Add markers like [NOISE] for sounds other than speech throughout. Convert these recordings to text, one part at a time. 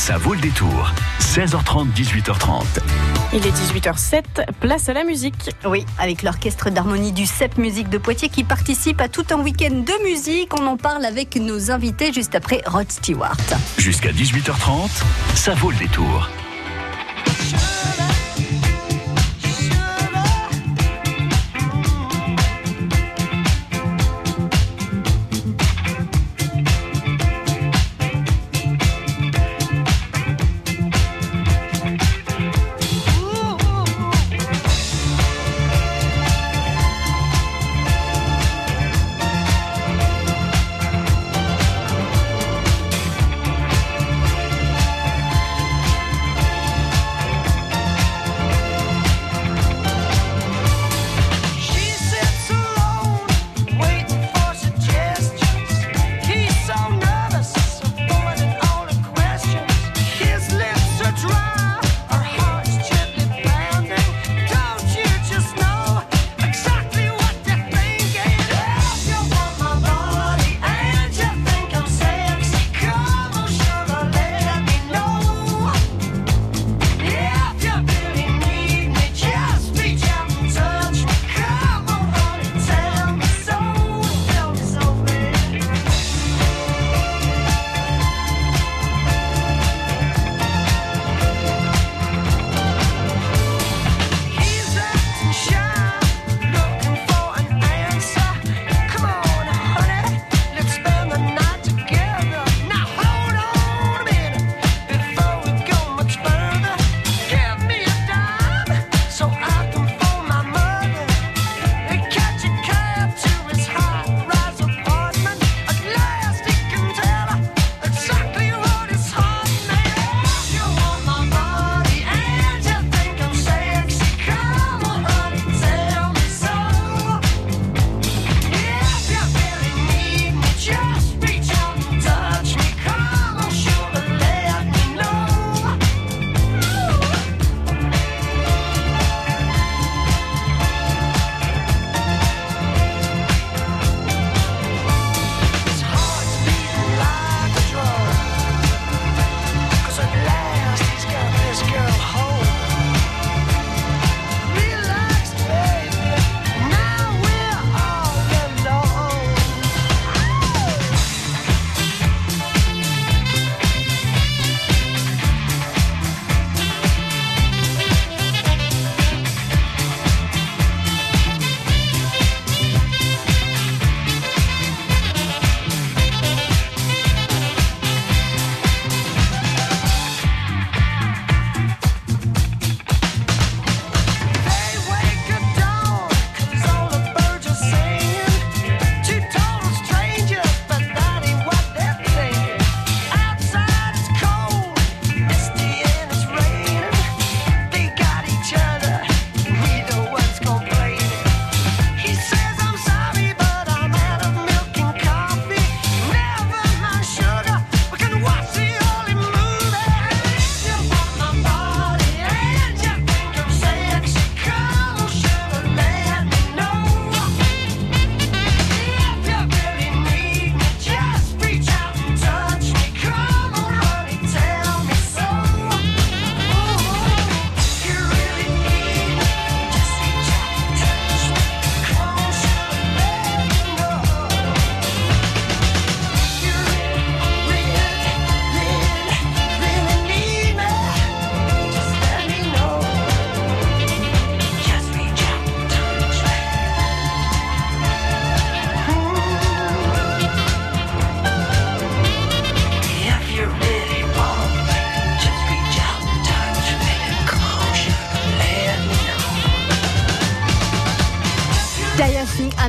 Ça vaut le détour. 16h30, 18h30. Il est 18h07, place à la musique. Oui, avec l'orchestre d'harmonie du CEP Musique de Poitiers qui participe à tout un week-end de musique. On en parle avec nos invités juste après Rod Stewart. Jusqu'à 18h30, ça vaut le détour.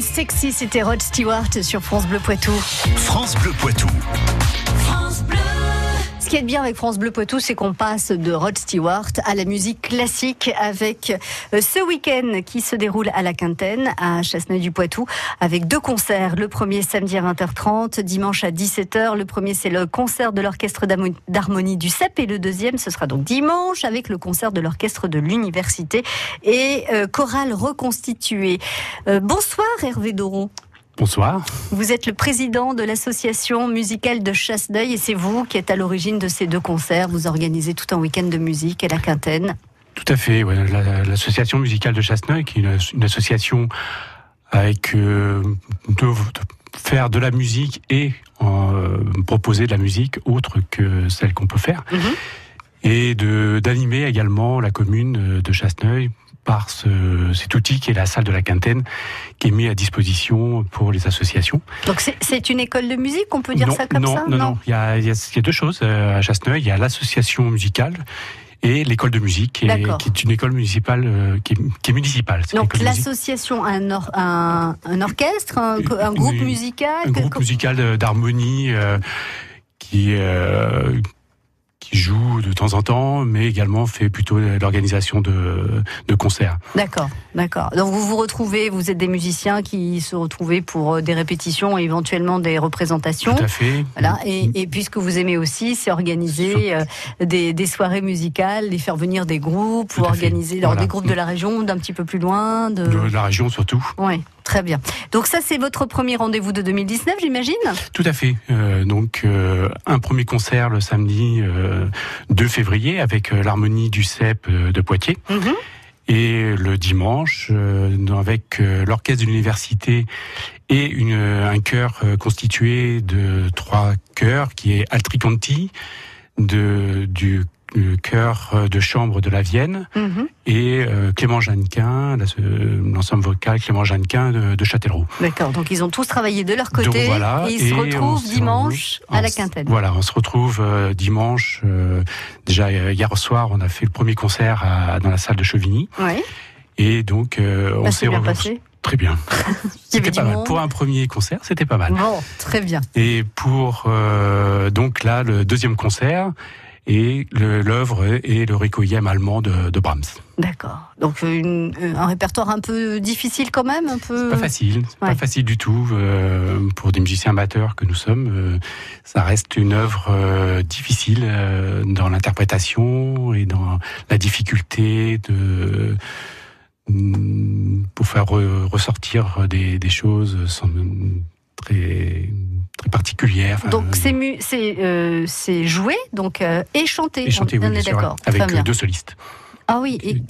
Sexy, c'était Rod Stewart sur France Bleu Poitou. France Bleu Poitou qui est bien avec France Bleu Poitou, c'est qu'on passe de Rod Stewart à la musique classique avec euh, ce week-end qui se déroule à la Quintaine, à Chasseneuil-du-Poitou, avec deux concerts. Le premier samedi à 20h30, dimanche à 17h. Le premier, c'est le concert de l'orchestre d'harmonie du CEP et le deuxième, ce sera donc dimanche avec le concert de l'orchestre de l'université et euh, chorale reconstituée. Euh, bonsoir Hervé Doron. Bonsoir. Vous êtes le président de l'association musicale de Chasse-d'œil et c'est vous qui êtes à l'origine de ces deux concerts. Vous organisez tout un week-end de musique à la Quintaine. Tout à fait. Ouais. L'association musicale de Chasseneuil, qui est une, une association avec euh, de, de, faire de la musique et euh, proposer de la musique autre que celle qu'on peut faire, Mhm. et d'animer également la commune de Chasseneuil par ce, cet outil qui est la salle de la Quintaine, qui est mis à disposition pour les associations. Donc c'est- une école de musique, on peut dire non, ça comme non, ça non, non, Il y a, il y deux choses euh, à Chasseneuil. Il y a l'association musicale et l'école de musique, qui est, D'accord. qui est une école municipale, euh, qui, est, qui est municipale. Donc l'association a un, or- un, un orchestre, un, groupe musical un que- groupe musical de- d'harmonie euh, qui euh, qui joue de temps en temps, mais également fait plutôt l'organisation de, de concerts. D'accord, d'accord. Donc vous vous retrouvez, vous êtes des musiciens qui se retrouvent pour euh, des répétitions et éventuellement des représentations. Tout à fait. Voilà, et, et puisque vous aimez aussi, c'est organiser euh, des, des soirées musicales, les faire venir des groupes, ou organiser alors, Voilà. des groupes de la région, d'un petit peu plus loin. De... De la région surtout. Oui, très bien. Donc ça, c'est votre premier rendez-vous de 2019, j'imagine Tout à fait. Euh, donc euh, un premier concert le samedi euh, 2 février avec euh, l'harmonie du CEP euh, de Poitiers. Mhm. Et le dimanche, euh, avec euh, l'orchestre de l'université et une, un chœur euh, constitué de trois chœurs, qui est Altriconti, de, du, du chœur euh, de chambre de la Vienne, Mhm. et euh, Clément Jeannequin, l'ensemble vocal Clément Jeannequin de, de Châtellerault. D'accord, donc ils ont tous travaillé de leur côté Donc voilà, et ils se et retrouvent dimanche à la Quintaine. Voilà, on se retrouve euh, dimanche. euh, déjà hier soir, on a fait le premier concert à- dans la salle de Chevigny, Ouais, et donc on ça s'est passé. Très bien. [LAUGHS] C'était pas mal. monde. Pour un premier concert, c'était pas mal. Bon, très bien. Et pour donc là le deuxième concert et l'œuvre est le requiem allemand de, de Brahms. D'accord. Donc une- euh, un répertoire un peu difficile quand même, un peu. Pas facile, ouais. pas facile du tout euh, pour des musiciens amateurs que nous sommes. euh, ça reste une œuvre euh, difficile euh, dans l'interprétation et dans la difficulté de mm, pour faire re- ressortir des, des choses sans- très Enfin, Donc c'est euh, joué donc euh, et chanté. et chanter, on, oui, on bien est d'accord. avec euh, deux solistes. Ah oui, et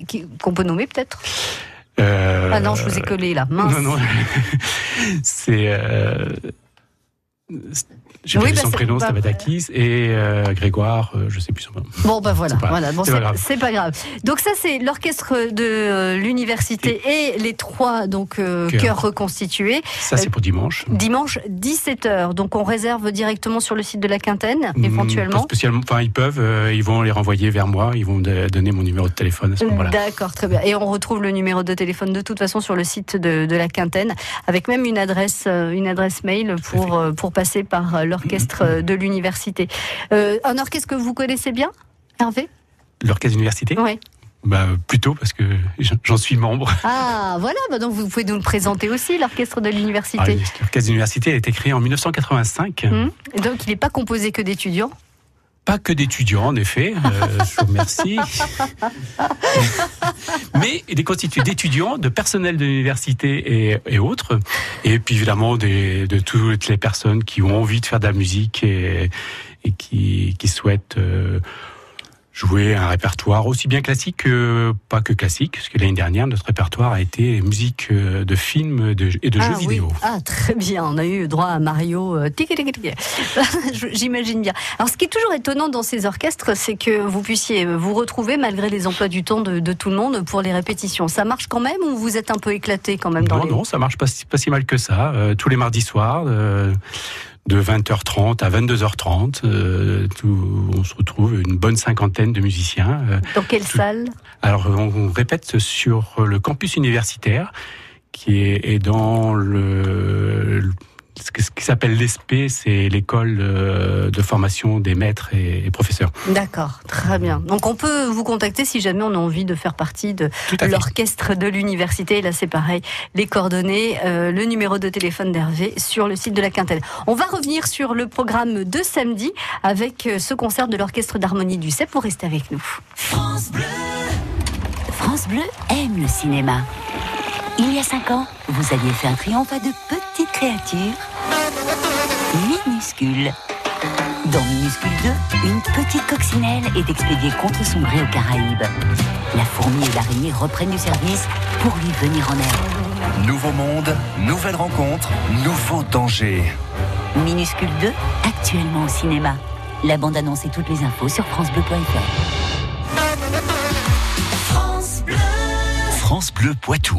qu'on peut nommer peut-être? Euh, Ah non, je vous ai collé là. Mince. Non, non, [LAUGHS] c'est. J'ai Oui, bah, son prénom, Stabatakis, et euh, Grégoire, euh, je sais plus son nom. Bon bah voilà, C'est pas- voilà. Bon, c'est pas c'est grave. c'est pas grave. Donc ça c'est l'orchestre de euh, l'université et les trois donc euh, Chœurs. reconstitués. Ça, c'est pour dimanche. Dimanche 17h. Donc on réserve directement sur le site de la Quintaine Hmm, Pas éventuellement. spécialement. Enfin, ils peuvent, ils vont les renvoyer vers moi, ils vont me donner mon numéro de téléphone à ce moment-là. D'accord, très bien. Et on retrouve le numéro de téléphone de toute façon sur le site de, de la Quintaine, avec même une adresse, une adresse mail pour, pour passer par euh, l'orchestre de l'université. Euh, un orchestre que vous connaissez bien, Hervé? L'orchestre d'université? Oui. bah, Plutôt, parce que j'en- suis membre. Ah, voilà, bah donc vous pouvez nous le présenter aussi, l'orchestre de Ah, l'université. L'orchestre d'université a été créé en 1985. Hum. Donc il n'est pas composé que d'étudiants. Pas que d'étudiants, en effet, euh, je vous remercie. [LAUGHS] Mais il est constitué d'étudiants, de personnel de l'université et, et autres. Et puis évidemment des, de toutes les personnes qui ont envie de faire de la musique et, et qui, qui souhaitent euh, jouer un répertoire aussi bien classique que pas que classique, parce que l'année dernière, notre répertoire a été musique euh, de films de- et de ah, jeux oui. vidéo. Ah, très bien. On a eu droit à Mario. euh, [LAUGHS] J'imagine bien. Alors, ce qui est toujours étonnant dans ces orchestres, c'est que vous puissiez vous retrouver malgré les emplois du temps de, de tout le monde pour les répétitions. Ça marche quand même ou vous êtes un peu éclaté quand même dans Non, les... non, ça marche pas, si- pas si mal que ça. Euh, tous les mardis soirs, euh, de 20h30 à 22h30, euh, tout- on se retrouve une bonne cinquantaine de musiciens. Euh, Dans quelle Tout- salle? Alors, on, répète sur le campus universitaire, qui est, dans le- ce qui s'appelle l'ESP, c'est l'école euh, de formation des maîtres et, et professeurs. D'accord, très bien. Donc on peut vous contacter si jamais on a envie de faire partie de l'orchestre de l'université. Là c'est pareil, les coordonnées, euh, le numéro de téléphone d'Hervé sur le site de la Quintaine. On va revenir sur le programme de samedi avec euh, ce concert de l'orchestre d'harmonie du CEP. Vous restez avec nous. France Bleu aime le cinéma. Il y a cinq ans, vous aviez fait un triomphe à de petites créature minuscule. Dans Minuscule 2, une petite coccinelle est expédiée contre son gré aux Caraïbes. La fourmi et l'araignée reprennent du service pour lui venir en aide. Nouveau monde, nouvelle rencontre, nouveau danger. Minuscule 2, actuellement au cinéma. La bande-annonce et toutes les infos sur francebleu.fr. France Bleu Poitou.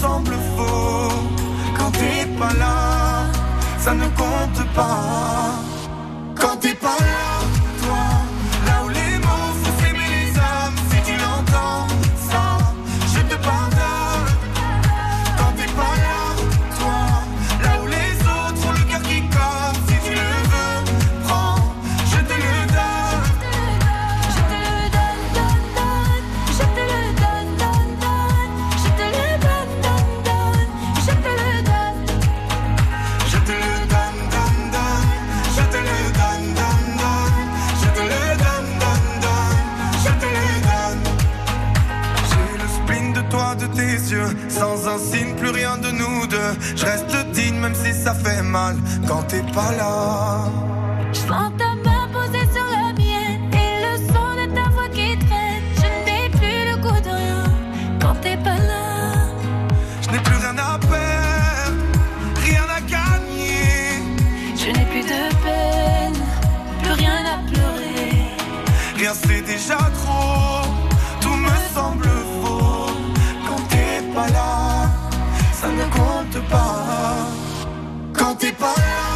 semble faux. Quand t'es pas là, ça ne compte pas. Quand t'es pas là, de tes yeux. Sans un signe, plus rien de nous deux. Je reste digne, même si ça fait mal quand t'es pas là. T'es pas là,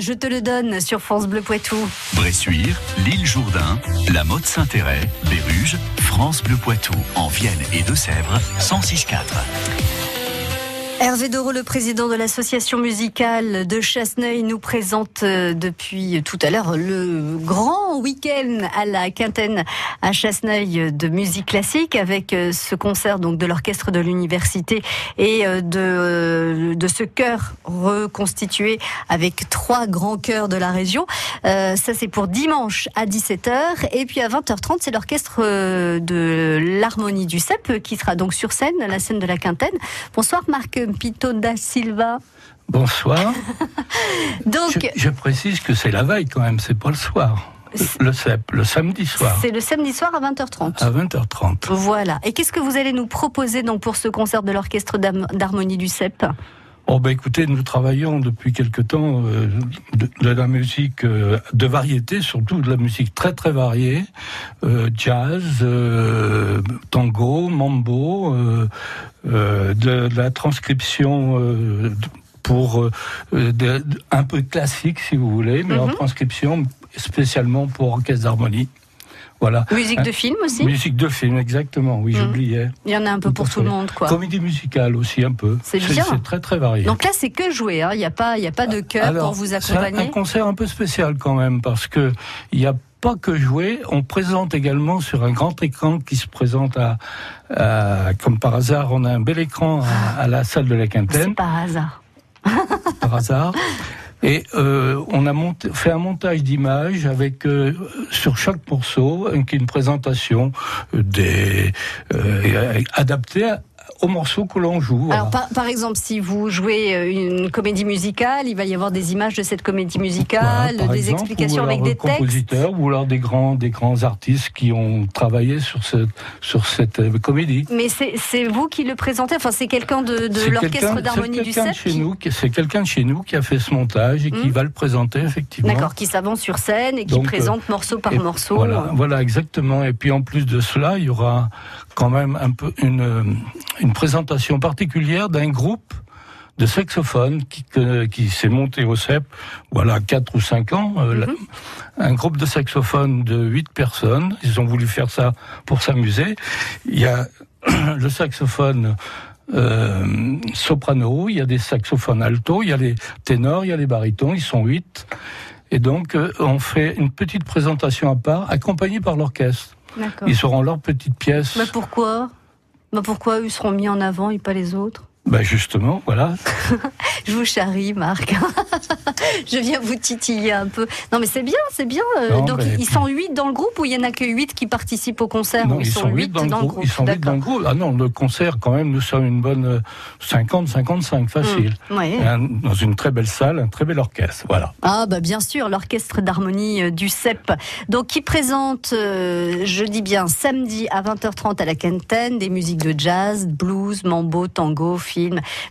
Je te le donne sur France Bleu Poitou. Bressuire, l'île Jourdain, la Motte Saint-Héret, Béruges, France Bleu Poitou, en Vienne et Deux-Sèvres, 106.4. Hervé Doro, le président de l'association musicale de Chasseneuil, nous présente euh, depuis tout à l'heure le grand week-end à la quintaine à Chasseneuil de musique classique avec euh, ce concert donc de l'orchestre de l'université et euh, de, ce chœur reconstitué avec trois grands chœurs de la région. Ça c'est pour dimanche à 17h et puis à 20h30 c'est l'orchestre de l'harmonie du CEP qui sera donc sur scène, la scène de la quintaine. Bonsoir Marc Campito da Silva. Bonsoir. [LAUGHS] Donc, je, je précise que c'est la veille quand même, c'est pas le soir. Le CEP, le samedi soir. c'est le samedi soir à 20h30. À 20h30. Voilà. Et qu'est-ce que vous allez nous proposer donc pour ce concert de l'orchestre d'harmonie du CEP? Oh ben écoutez, nous travaillons depuis quelque temps euh, de, de la musique euh, de variété, surtout de la musique très très variée, euh, jazz, tango, mambo, de, de la transcription pour euh, de- un peu classique si vous voulez, mais en Mhm. transcription spécialement pour orchestre d'harmonie. Voilà. Musique de Hein, film aussi Musique de film, exactement. Oui, Mhm. j'oubliais. Il y en a un peu pour tout le monde, quoi. Comédie musicale aussi un peu. C'est bien. C'est très très varié. Donc là, c'est que jouer. hein. Il n'y a pas, il y a pas de chœur pour vous c'est un- accompagner. un concert un peu spécial quand même parce que il n'y a pas que jouer, on présente également sur un grand écran qui se présente à, à- comme par hasard, on a un bel écran à, à la salle de la C'est Quintaine, par hasard. par hasard. [LAUGHS] Et euh, on a monté, fait un montage d'images avec euh, sur chaque morceau une, présentation euh, des euh, adaptée au morceau que l'on joue. voilà. Alors, par, par exemple, si vous jouez euh, une comédie musicale, il va y avoir des images de cette comédie musicale, Voilà, des exemple, explications avec des textes. compositeurs ou alors des grands, des grands artistes qui ont travaillé sur cette, sur cette euh, comédie. Mais c'est vous qui le présentez, enfin c'est quelqu'un de, de l'orchestre d'harmonie du CEP chez qui- nous, qui- c'est quelqu'un de chez nous qui a fait ce montage et qui Hmm. va le présenter effectivement. D'accord, qui s'avance sur scène et qui Donc, euh, présente morceau par morceau. Voilà, voilà, exactement. Et puis en plus de cela, il y aura quand même un peu une, euh, une présentation particulière d'un groupe de saxophones qui, qui s'est monté au CEP, voilà, 4 ou 5 ans. euh, Mhm. un groupe de saxophones de 8 personnes. Ils ont voulu faire ça pour s'amuser. Il y a [CLEARS THROAT] le saxophone euh, soprano, il y a des saxophones alto, il y a les ténors, il y a les barytons, ils sont 8. Et donc, euh, on fait une petite présentation à part, accompagnée par l'orchestre. Ils auront leur petite pièce. Mais pourquoi? Mais pourquoi eux seront mis en avant et pas les autres? Ben justement, voilà. [LAUGHS] Je vous charrie, Marc. [LAUGHS] je viens vous titiller un peu. Non, mais c'est bien, c'est bien. euh, Non, Donc, ils sont 8 dans le groupe ou il y en a que 8 qui participent au concert Non, ils, sont 8 dans, le groupe, Ils sont huit dans D'accord. le groupe. Ah non, le concert, quand même, nous sommes une bonne euh, 50, 55, facile. Mmh, ouais. Un- dans une très belle salle, un très bel orchestre. Voilà. Ah bah bien sûr, l'orchestre d'harmonie euh, du CEP. Donc qui présente, euh, je dis bien samedi à 20h30 à la Quintaine, des musiques de jazz, blues, mambo, tango, film,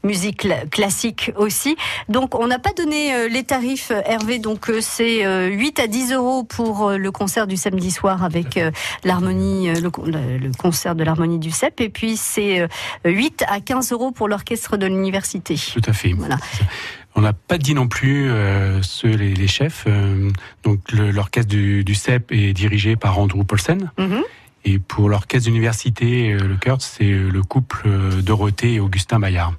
musique cla- classique aussi. Donc on n'a pas donné euh, les tarifs euh, Hervé, donc euh, c'est euh, 8 à 10 euros pour le concert du samedi soir avec l'harmonie, le, con- le- le concert de l'harmonie du CEP, et puis c'est euh, 8 à 15 euros pour l'orchestre de l'université. Tout à fait. Voilà. On n'a pas dit non plus euh, ceux les, les chefs. euh, donc l'orchestre du, du CEP est dirigé par Andrew Paulsen. Mhm. Et pour l'orchestre d'université, euh, le Kurt, c'est euh, le couple euh, Dorothée et Augustin Maillard.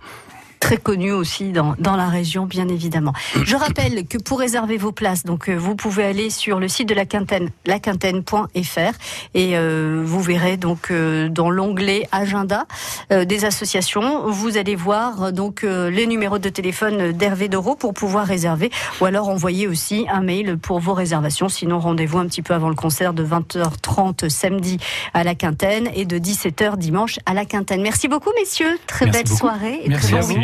Très connu aussi dans, dans la région, bien évidemment. Je [CLEARS THROAT] rappelle que pour réserver vos places, donc euh, vous pouvez aller sur le site de la Quintaine, laquintaine.fr, et euh, vous verrez donc euh, dans l'onglet agenda euh, des associations, vous allez voir donc euh, les numéros de téléphone d'Hervé Doro pour pouvoir réserver, ou alors envoyer aussi un mail pour vos réservations. Sinon, rendez-vous un petit peu avant le concert de 20h30 samedi à la Quintaine et de 17h dimanche à la Quintaine. Merci beaucoup, messieurs. Très Merci belle beaucoup. soirée et Merci très bon.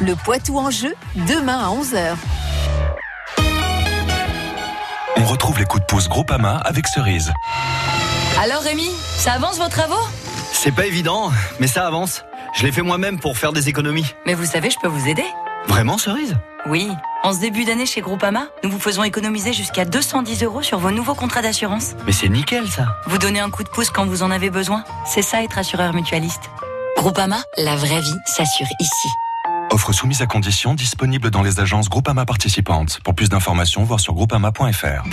Le Poitou en jeu, demain à 11h. On retrouve les coups de pouce Groupama avec Cerise. Alors Rémi, ça avance vos travaux? C'est pas évident, mais ça avance. Je l'ai fait moi-même pour faire des économies. Mais vous savez, je peux vous aider. Vraiment, Cerise? Oui, en ce début d'année chez Groupama, nous vous faisons économiser jusqu'à 210 euros sur vos nouveaux contrats d'assurance. Mais c'est nickel ça. Vous donnez un coup de pouce quand vous en avez besoin. C'est ça être assureur mutualiste. Groupama, la vraie vie s'assure ici. Offre soumise à condition disponible dans les agences Groupama participantes. Pour plus d'informations, voir sur groupama.fr.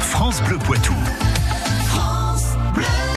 France Bleu Poitou.